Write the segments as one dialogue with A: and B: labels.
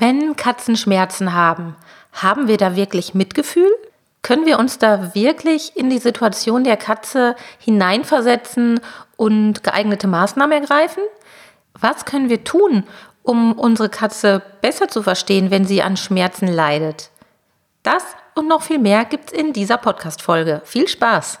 A: Wenn Katzen Schmerzen haben, haben wir da wirklich Mitgefühl? Können wir uns da wirklich in die Situation der Katze hineinversetzen und geeignete Maßnahmen ergreifen? Was können wir tun, um unsere Katze besser zu verstehen, wenn sie an Schmerzen leidet? Das und noch viel mehr gibt's in dieser Podcast-Folge. Viel Spaß!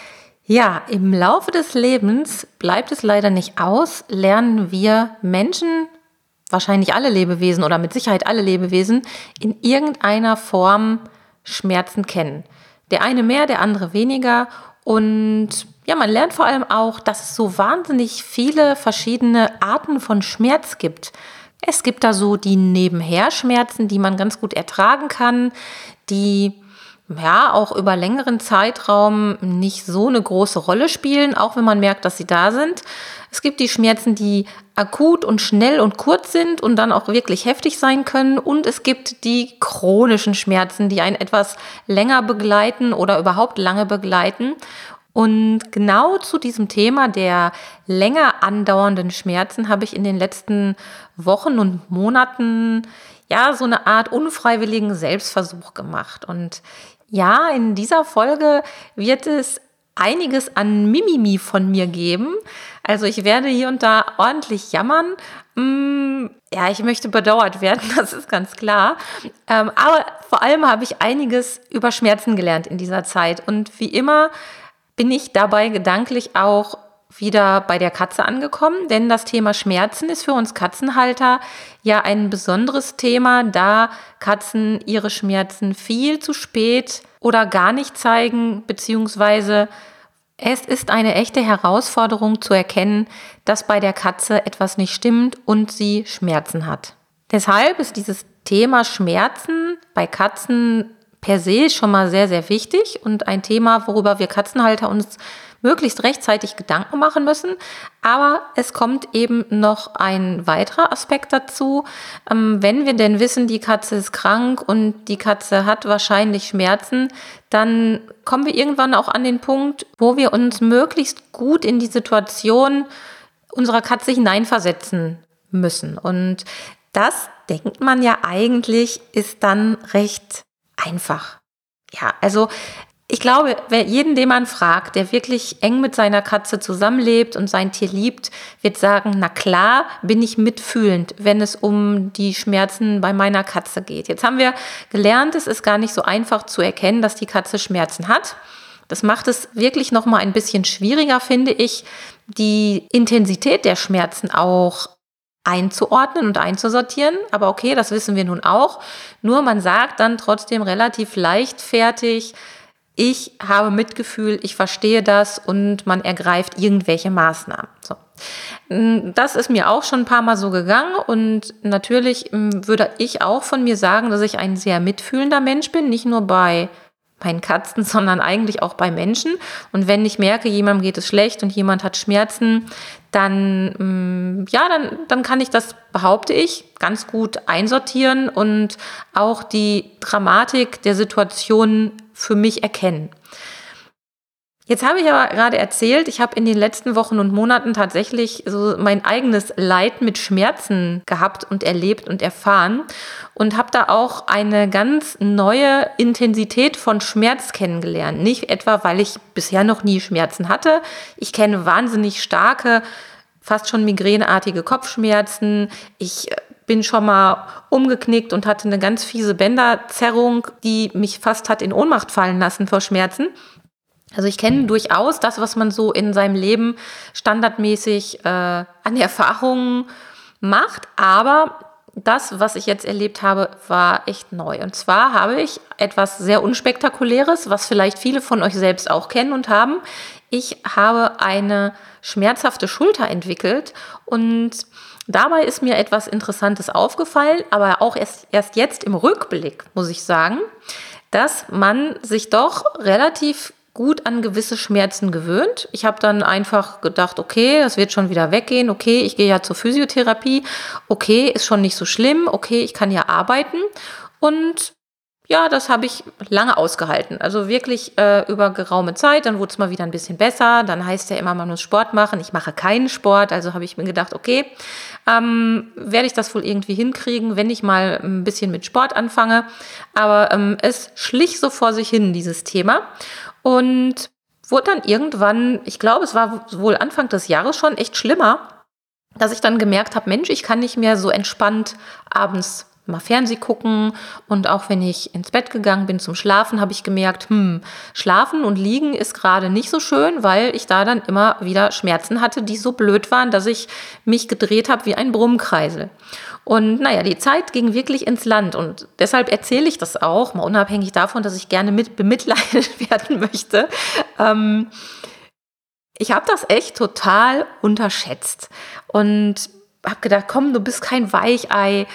A: Ja, im Laufe des Lebens bleibt es leider nicht aus, lernen wir Menschen, wahrscheinlich alle Lebewesen oder mit Sicherheit alle Lebewesen, in irgendeiner Form Schmerzen kennen. Der eine mehr, der andere weniger. Und ja, man lernt vor allem auch, dass es so wahnsinnig viele verschiedene Arten von Schmerz gibt. Es gibt da so die Nebenherschmerzen, die man ganz gut ertragen kann, die ja auch über längeren Zeitraum nicht so eine große Rolle spielen, auch wenn man merkt, dass sie da sind. Es gibt die Schmerzen, die akut und schnell und kurz sind und dann auch wirklich heftig sein können. Und es gibt die chronischen Schmerzen, die einen etwas länger begleiten oder überhaupt lange begleiten. Und genau zu diesem Thema der länger andauernden Schmerzen habe ich in den letzten Wochen und Monaten ja so eine Art unfreiwilligen Selbstversuch gemacht. Und ja, in dieser Folge wird es einiges an Mimimi von mir geben. Also ich werde hier und da ordentlich jammern. Mm, ja, ich möchte bedauert werden, das ist ganz klar. Ähm, aber vor allem habe ich einiges über Schmerzen gelernt in dieser Zeit. Und wie immer bin ich dabei gedanklich auch wieder bei der Katze angekommen, denn das Thema Schmerzen ist für uns Katzenhalter ja ein besonderes Thema, da Katzen ihre Schmerzen viel zu spät oder gar nicht zeigen, beziehungsweise es ist eine echte Herausforderung zu erkennen, dass bei der Katze etwas nicht stimmt und sie Schmerzen hat. Deshalb ist dieses Thema Schmerzen bei Katzen per se schon mal sehr, sehr wichtig und ein Thema, worüber wir Katzenhalter uns möglichst rechtzeitig Gedanken machen müssen. Aber es kommt eben noch ein weiterer Aspekt dazu. Ähm, wenn wir denn wissen, die Katze ist krank und die Katze hat wahrscheinlich Schmerzen, dann kommen wir irgendwann auch an den Punkt, wo wir uns möglichst gut in die Situation unserer Katze hineinversetzen müssen. Und das denkt man ja eigentlich, ist dann recht einfach. Ja, also ich glaube, wer jeden, den man fragt, der wirklich eng mit seiner Katze zusammenlebt und sein Tier liebt, wird sagen, na klar, bin ich mitfühlend, wenn es um die Schmerzen bei meiner Katze geht. Jetzt haben wir gelernt, es ist gar nicht so einfach zu erkennen, dass die Katze Schmerzen hat. Das macht es wirklich noch mal ein bisschen schwieriger, finde ich, die Intensität der Schmerzen auch einzuordnen und einzusortieren. Aber okay, das wissen wir nun auch. Nur man sagt dann trotzdem relativ leichtfertig, ich habe Mitgefühl, ich verstehe das und man ergreift irgendwelche Maßnahmen. So. Mm, das ist mir auch schon ein paar Mal so gegangen und natürlich mm, würde ich auch von mir sagen, dass ich ein sehr mitfühlender Mensch bin, nicht nur bei meinen Katzen, sondern eigentlich auch bei Menschen. Und wenn ich merke, jemandem geht es schlecht und jemand hat Schmerzen, dann, mm, ja, dann, dann kann ich das, behaupte ich, ganz gut einsortieren und auch die Dramatik der Situation für mich erkennen. Jetzt habe ich aber gerade erzählt, ich habe in den letzten Wochen und Monaten tatsächlich so mein eigenes Leid mit Schmerzen gehabt und erlebt und erfahren und habe da auch eine ganz neue Intensität von Schmerz kennengelernt. Nicht etwa, weil ich bisher noch nie Schmerzen hatte. Ich kenne wahnsinnig starke, fast schon migräneartige Kopfschmerzen. Ich äh, bin schon mal umgeknickt und hatte eine ganz fiese Bänderzerrung, die mich fast hat in Ohnmacht fallen lassen vor Schmerzen. Also ich kenne durchaus das, was man so in seinem Leben standardmäßig äh, an Erfahrungen macht, aber das, was ich jetzt erlebt habe, war echt neu. Und zwar habe ich etwas sehr Unspektakuläres, was vielleicht viele von euch selbst auch kennen und haben. Ich habe eine schmerzhafte Schulter entwickelt und Dabei ist mir etwas Interessantes aufgefallen, aber auch erst, erst jetzt im Rückblick, muss ich sagen, dass man sich doch relativ gut an gewisse Schmerzen gewöhnt. Ich habe dann einfach gedacht, okay, das wird schon wieder weggehen, okay, ich gehe ja zur Physiotherapie, okay, ist schon nicht so schlimm, okay, ich kann ja arbeiten. Und ja, das habe ich lange ausgehalten. Also wirklich äh, über geraume Zeit. Dann wurde es mal wieder ein bisschen besser. Dann heißt ja immer, man muss Sport machen. Ich mache keinen Sport. Also habe ich mir gedacht, okay, ähm, werde ich das wohl irgendwie hinkriegen, wenn ich mal ein bisschen mit Sport anfange. Aber ähm, es schlich so vor sich hin, dieses Thema. Und wurde dann irgendwann, ich glaube, es war wohl Anfang des Jahres schon echt schlimmer, dass ich dann gemerkt habe, Mensch, ich kann nicht mehr so entspannt abends mal Fernseh gucken und auch wenn ich ins Bett gegangen bin zum Schlafen, habe ich gemerkt, hm, schlafen und liegen ist gerade nicht so schön, weil ich da dann immer wieder Schmerzen hatte, die so blöd waren, dass ich mich gedreht habe wie ein Brummkreisel. Und naja, die Zeit ging wirklich ins Land und deshalb erzähle ich das auch, mal unabhängig davon, dass ich gerne mit bemitleidet werden möchte. Ähm, ich habe das echt total unterschätzt und habe gedacht, komm, du bist kein Weichei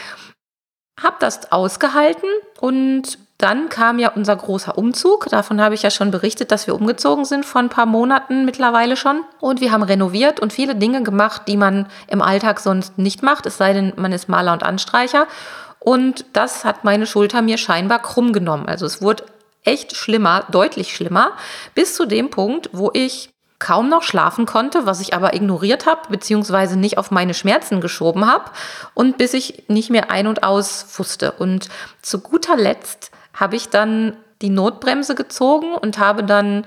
A: habe das ausgehalten und dann kam ja unser großer Umzug. Davon habe ich ja schon berichtet, dass wir umgezogen sind vor ein paar Monaten mittlerweile schon. Und wir haben renoviert und viele Dinge gemacht, die man im Alltag sonst nicht macht, es sei denn, man ist Maler und Anstreicher. Und das hat meine Schulter mir scheinbar krumm genommen. Also es wurde echt schlimmer, deutlich schlimmer, bis zu dem Punkt, wo ich kaum noch schlafen konnte, was ich aber ignoriert habe, beziehungsweise nicht auf meine Schmerzen geschoben habe und bis ich nicht mehr ein und aus wusste. Und zu guter Letzt habe ich dann die Notbremse gezogen und habe dann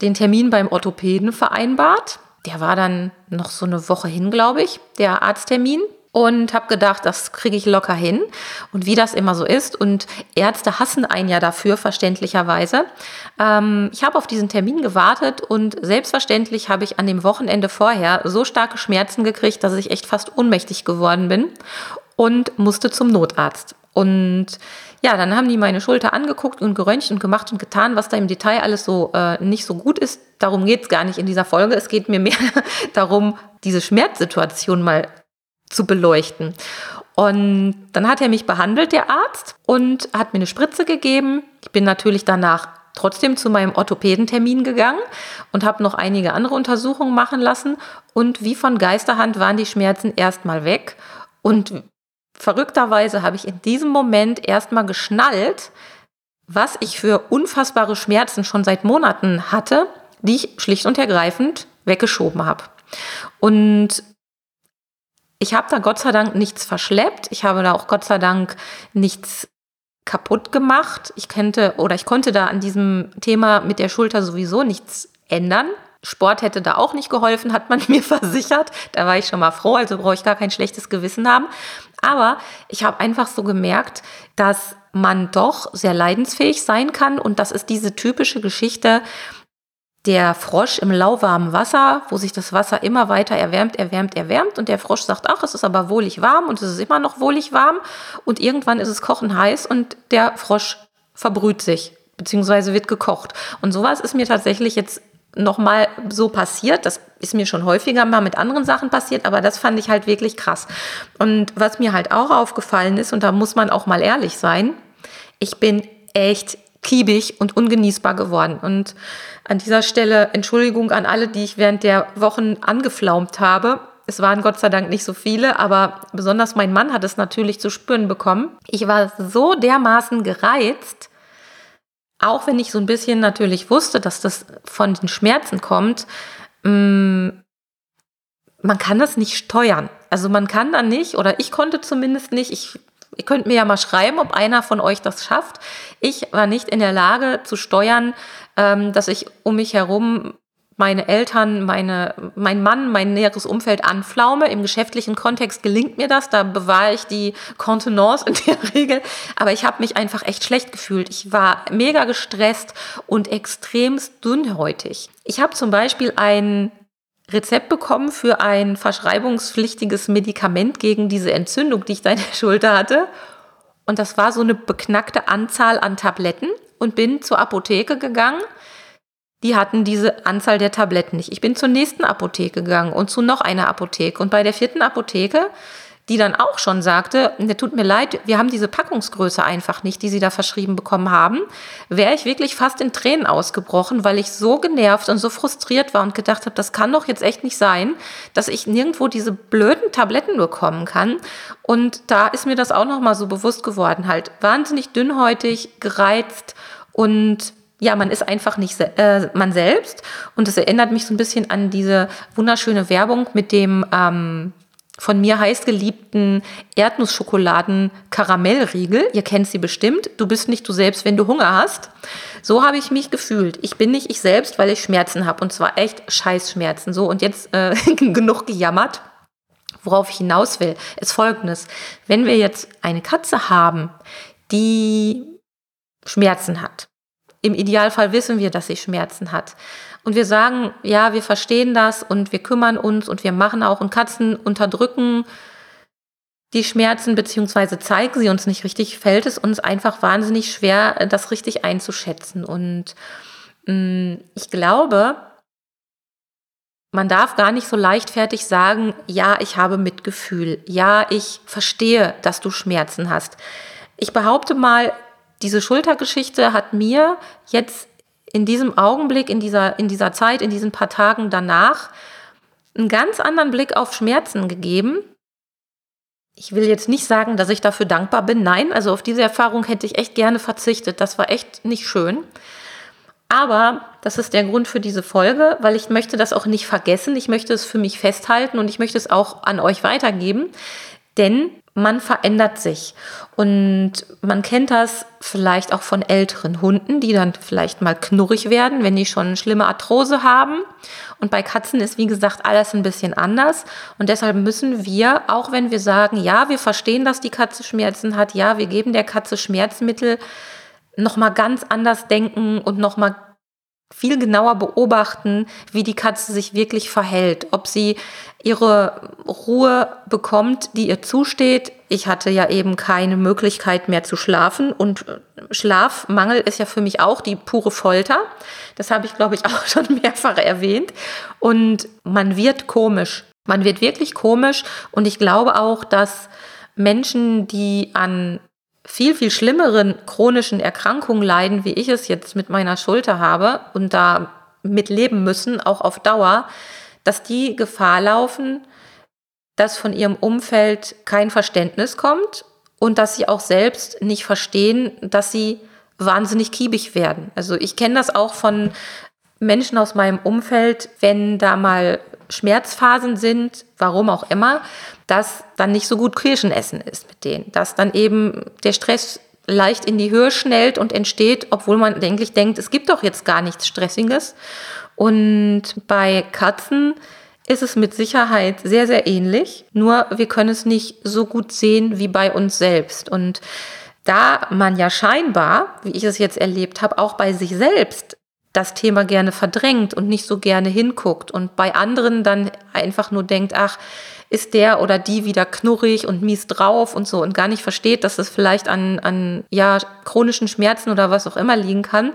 A: den Termin beim Orthopäden vereinbart. Der war dann noch so eine Woche hin, glaube ich, der Arzttermin und habe gedacht, das kriege ich locker hin. Und wie das immer so ist, und Ärzte hassen einen ja dafür, verständlicherweise. Ähm, ich habe auf diesen Termin gewartet und selbstverständlich habe ich an dem Wochenende vorher so starke Schmerzen gekriegt, dass ich echt fast ohnmächtig geworden bin und musste zum Notarzt. Und ja, dann haben die meine Schulter angeguckt und geröntgt und gemacht und getan, was da im Detail alles so äh, nicht so gut ist. Darum geht es gar nicht in dieser Folge. Es geht mir mehr darum, diese Schmerzsituation mal zu beleuchten. Und dann hat er mich behandelt, der Arzt, und hat mir eine Spritze gegeben. Ich bin natürlich danach trotzdem zu meinem Orthopädentermin gegangen und habe noch einige andere Untersuchungen machen lassen. Und wie von Geisterhand waren die Schmerzen erstmal weg. Und verrückterweise habe ich in diesem Moment erstmal geschnallt, was ich für unfassbare Schmerzen schon seit Monaten hatte, die ich schlicht und ergreifend weggeschoben habe. Und ich habe da Gott sei Dank nichts verschleppt. Ich habe da auch Gott sei Dank nichts kaputt gemacht. Ich könnte oder ich konnte da an diesem Thema mit der Schulter sowieso nichts ändern. Sport hätte da auch nicht geholfen, hat man mir versichert. Da war ich schon mal froh, also brauche ich gar kein schlechtes Gewissen haben. Aber ich habe einfach so gemerkt, dass man doch sehr leidensfähig sein kann und das ist diese typische Geschichte, der Frosch im lauwarmen Wasser, wo sich das Wasser immer weiter erwärmt, erwärmt, erwärmt und der Frosch sagt, ach, es ist aber wohlig warm und es ist immer noch wohlig warm und irgendwann ist es kochen heiß und der Frosch verbrüht sich beziehungsweise wird gekocht. Und sowas ist mir tatsächlich jetzt nochmal so passiert. Das ist mir schon häufiger mal mit anderen Sachen passiert, aber das fand ich halt wirklich krass. Und was mir halt auch aufgefallen ist, und da muss man auch mal ehrlich sein, ich bin echt kiebig und ungenießbar geworden. Und an dieser Stelle Entschuldigung an alle, die ich während der Wochen angeflaumt habe. Es waren Gott sei Dank nicht so viele, aber besonders mein Mann hat es natürlich zu spüren bekommen. Ich war so dermaßen gereizt, auch wenn ich so ein bisschen natürlich wusste, dass das von den Schmerzen kommt. Mm, man kann das nicht steuern. Also man kann da nicht, oder ich konnte zumindest nicht, ich Ihr könnt mir ja mal schreiben, ob einer von euch das schafft. Ich war nicht in der Lage zu steuern, ähm, dass ich um mich herum meine Eltern, meine, mein Mann, mein näheres Umfeld anflaume. Im geschäftlichen Kontext gelingt mir das, da bewahre ich die Kontenance in der Regel. Aber ich habe mich einfach echt schlecht gefühlt. Ich war mega gestresst und extremst dünnhäutig. Ich habe zum Beispiel ein Rezept bekommen für ein verschreibungspflichtiges Medikament gegen diese Entzündung, die ich da in der Schulter hatte. Und das war so eine beknackte Anzahl an Tabletten und bin zur Apotheke gegangen. die hatten diese Anzahl der Tabletten nicht. Ich bin zur nächsten Apotheke gegangen und zu noch einer Apotheke. Und bei der vierten Apotheke die dann auch schon sagte, ne, tut mir leid, wir haben diese Packungsgröße einfach nicht, die Sie da verschrieben bekommen haben, wäre ich wirklich fast in Tränen ausgebrochen, weil ich so genervt und so frustriert war und gedacht habe, das kann doch jetzt echt nicht sein, dass ich nirgendwo diese blöden Tabletten bekommen kann. Und da ist mir das auch nochmal so bewusst geworden, halt wahnsinnig dünnhäutig, gereizt und ja, man ist einfach nicht äh, man selbst. Und das erinnert mich so ein bisschen an diese wunderschöne Werbung mit dem ähm, von mir heißgeliebten Erdnussschokoladen-Karamellriegel. Ihr kennt sie bestimmt. Du bist nicht du selbst, wenn du Hunger hast. So habe ich mich gefühlt. Ich bin nicht ich selbst, weil ich Schmerzen habe. Und zwar echt Scheißschmerzen. So, und jetzt äh, genug gejammert. Worauf ich hinaus will, ist folgendes. Wenn wir jetzt eine Katze haben, die Schmerzen hat, im Idealfall wissen wir, dass sie Schmerzen hat, und wir sagen, ja, wir verstehen das und wir kümmern uns und wir machen auch und Katzen unterdrücken die Schmerzen beziehungsweise zeigen sie uns nicht richtig, fällt es uns einfach wahnsinnig schwer, das richtig einzuschätzen. Und mh, mm, ich glaube, man darf gar nicht so leichtfertig sagen, ja, ich habe Mitgefühl, ja, ich verstehe, dass du Schmerzen hast. Ich behaupte mal, diese Schultergeschichte hat mir jetzt in diesem Augenblick, in dieser, in dieser Zeit, in diesen paar Tagen danach einen ganz anderen Blick auf Schmerzen gegeben. Ich will jetzt nicht sagen, dass ich dafür dankbar bin. Nein, also auf diese Erfahrung hätte ich echt gerne verzichtet. Das war echt nicht schön. Aber das ist der Grund für diese Folge, weil ich möchte das auch nicht vergessen. Ich möchte es für mich festhalten und ich möchte es auch an euch weitergeben. Denn man verändert sich. Und man kennt das vielleicht auch von älteren Hunden, die dann vielleicht mal knurrig werden, wenn die schon eine schlimme Arthrose haben. Und bei Katzen ist, wie gesagt, alles ein bisschen anders. Und deshalb müssen wir, auch wenn wir sagen, ja, wir verstehen, dass die Katze Schmerzen hat, ja, wir geben der Katze Schmerzmittel, nochmal ganz anders denken und nochmal viel genauer beobachten, wie die Katze sich wirklich verhält, ob sie ihre Ruhe bekommt, die ihr zusteht. Ich hatte ja eben keine Möglichkeit mehr zu schlafen und äh, Schlafmangel ist ja für mich auch die pure Folter. Das habe ich, glaube ich, auch schon mehrfach erwähnt. Und man wird komisch. Man wird wirklich komisch und ich glaube auch, dass Menschen, die an viel, viel schlimmeren chronischen Erkrankungen leiden, wie ich es jetzt mit meiner Schulter habe und da mitleben müssen, auch auf Dauer, dass die Gefahr laufen, dass von ihrem Umfeld kein Verständnis kommt und dass sie auch selbst nicht verstehen, dass sie wahnsinnig kiebig werden. Also ich kenne das auch von Menschen aus meinem Umfeld, wenn da mal Schmerzphasen sind, warum auch immer, dass dann nicht so gut Kirschen essen ist mit denen, dass dann eben der Stress leicht in die Höhe schnellt und entsteht, obwohl man eigentlich denkt, es gibt doch jetzt gar nichts Stressiges. Und bei Katzen ist es mit Sicherheit sehr, sehr ähnlich, nur wir können es nicht so gut sehen wie bei uns selbst. Und da man ja scheinbar, wie ich es jetzt erlebt habe, auch bei sich selbst das Thema gerne verdrängt und nicht so gerne hinguckt und bei anderen dann einfach nur denkt, ach, ist der oder die wieder knurrig und mies drauf und so und gar nicht versteht, dass es vielleicht an, an ja, chronischen Schmerzen oder was auch immer liegen kann,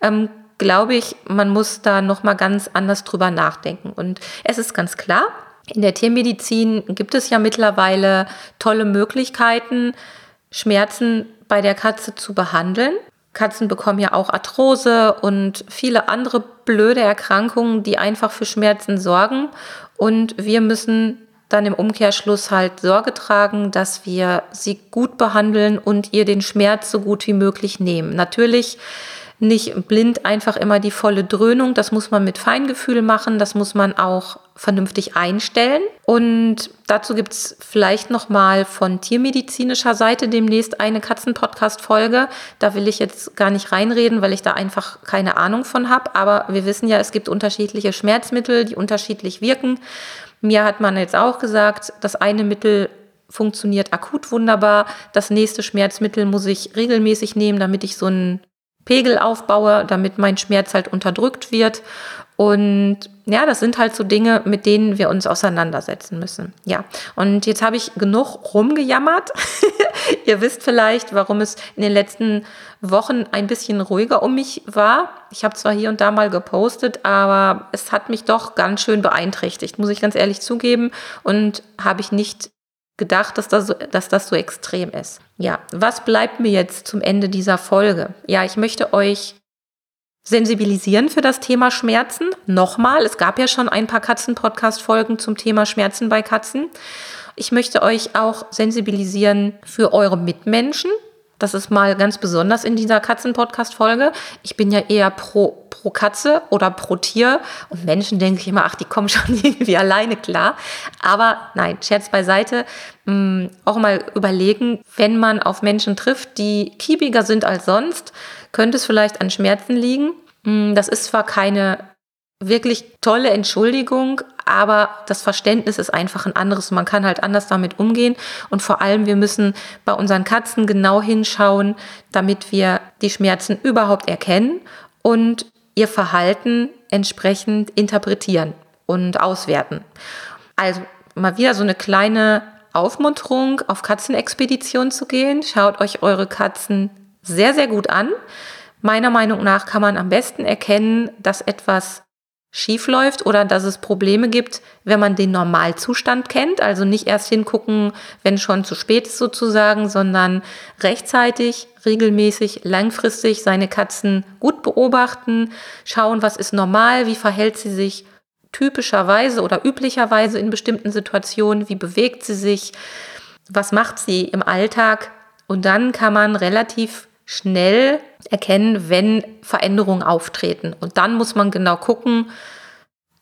A: ähm, glaube ich, man muss da nochmal ganz anders drüber nachdenken. Und es ist ganz klar, in der Tiermedizin gibt es ja mittlerweile tolle Möglichkeiten, Schmerzen bei der Katze zu behandeln. Katzen bekommen ja auch Arthrose und viele andere blöde Erkrankungen, die einfach für Schmerzen sorgen. Und wir müssen dann im Umkehrschluss halt Sorge tragen, dass wir sie gut behandeln und ihr den Schmerz so gut wie möglich nehmen. Natürlich nicht blind einfach immer die volle Dröhnung. Das muss man mit Feingefühl machen. Das muss man auch vernünftig einstellen. Und dazu gibt es vielleicht nochmal von tiermedizinischer Seite demnächst eine Katzen-Podcast-Folge. Da will ich jetzt gar nicht reinreden, weil ich da einfach keine Ahnung von habe. Aber wir wissen ja, es gibt unterschiedliche Schmerzmittel, die unterschiedlich wirken. Mir hat man jetzt auch gesagt, das eine Mittel funktioniert akut wunderbar. Das nächste Schmerzmittel muss ich regelmäßig nehmen, damit ich so einen Pegel aufbaue, damit mein Schmerz halt unterdrückt wird. Und ja, das sind halt so Dinge, mit denen wir uns auseinandersetzen müssen. Ja, und jetzt habe ich genug rumgejammert. Ihr wisst vielleicht, warum es in den letzten Wochen ein bisschen ruhiger um mich war. Ich habe zwar hier und da mal gepostet, aber es hat mich doch ganz schön beeinträchtigt, muss ich ganz ehrlich zugeben. Und habe ich nicht gedacht, dass das, so, dass das so extrem ist. Ja, was bleibt mir jetzt zum Ende dieser Folge? Ja, ich möchte euch sensibilisieren für das Thema Schmerzen. Nochmal, es gab ja schon ein paar Katzen-Podcast-Folgen zum Thema Schmerzen bei Katzen. Ich möchte euch auch sensibilisieren für eure Mitmenschen. Das ist mal ganz besonders in dieser Katzen-Podcast-Folge. Ich bin ja eher pro, pro Katze oder pro Tier. Und Menschen denke ich immer, ach, die kommen schon irgendwie alleine klar. Aber nein, Scherz beiseite. Mm, auch mal überlegen, wenn man auf Menschen trifft, die kiebiger sind als sonst, könnte es vielleicht an Schmerzen liegen. Mm, das ist zwar keine wirklich tolle Entschuldigung, aber das Verständnis ist einfach ein anderes. Man kann halt anders damit umgehen und vor allem wir müssen bei unseren Katzen genau hinschauen, damit wir die Schmerzen überhaupt erkennen und ihr Verhalten entsprechend interpretieren und auswerten. Also mal wieder so eine kleine Aufmunterung, auf Katzenexpedition zu gehen. Schaut euch eure Katzen sehr, sehr gut an. Meiner Meinung nach kann man am besten erkennen, dass etwas schief läuft oder dass es Probleme gibt, wenn man den Normalzustand kennt. Also nicht erst hingucken, wenn schon zu spät ist sozusagen, sondern rechtzeitig, regelmäßig, langfristig seine Katzen gut beobachten, schauen, was ist normal, wie verhält sie sich typischerweise oder üblicherweise in bestimmten Situationen, wie bewegt sie sich, was macht sie im Alltag. Und dann kann man relativ schnell erkennen, wenn Veränderungen auftreten. Und dann muss man genau gucken,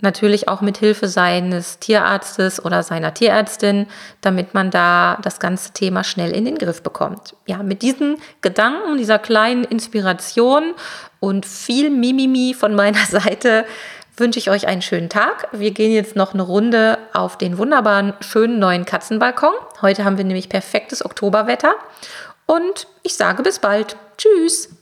A: natürlich auch mit Hilfe seines Tierarztes oder seiner Tierärztin, damit man da das ganze Thema schnell in den Griff bekommt. Ja, mit diesen Gedanken, dieser kleinen Inspiration und viel Mimimi von meiner Seite wünsche ich euch einen schönen Tag. Wir gehen jetzt noch eine Runde auf den wunderbaren, schönen neuen Katzenbalkon. Heute haben wir nämlich perfektes Oktoberwetter und ich sage bis bald. Tschüss.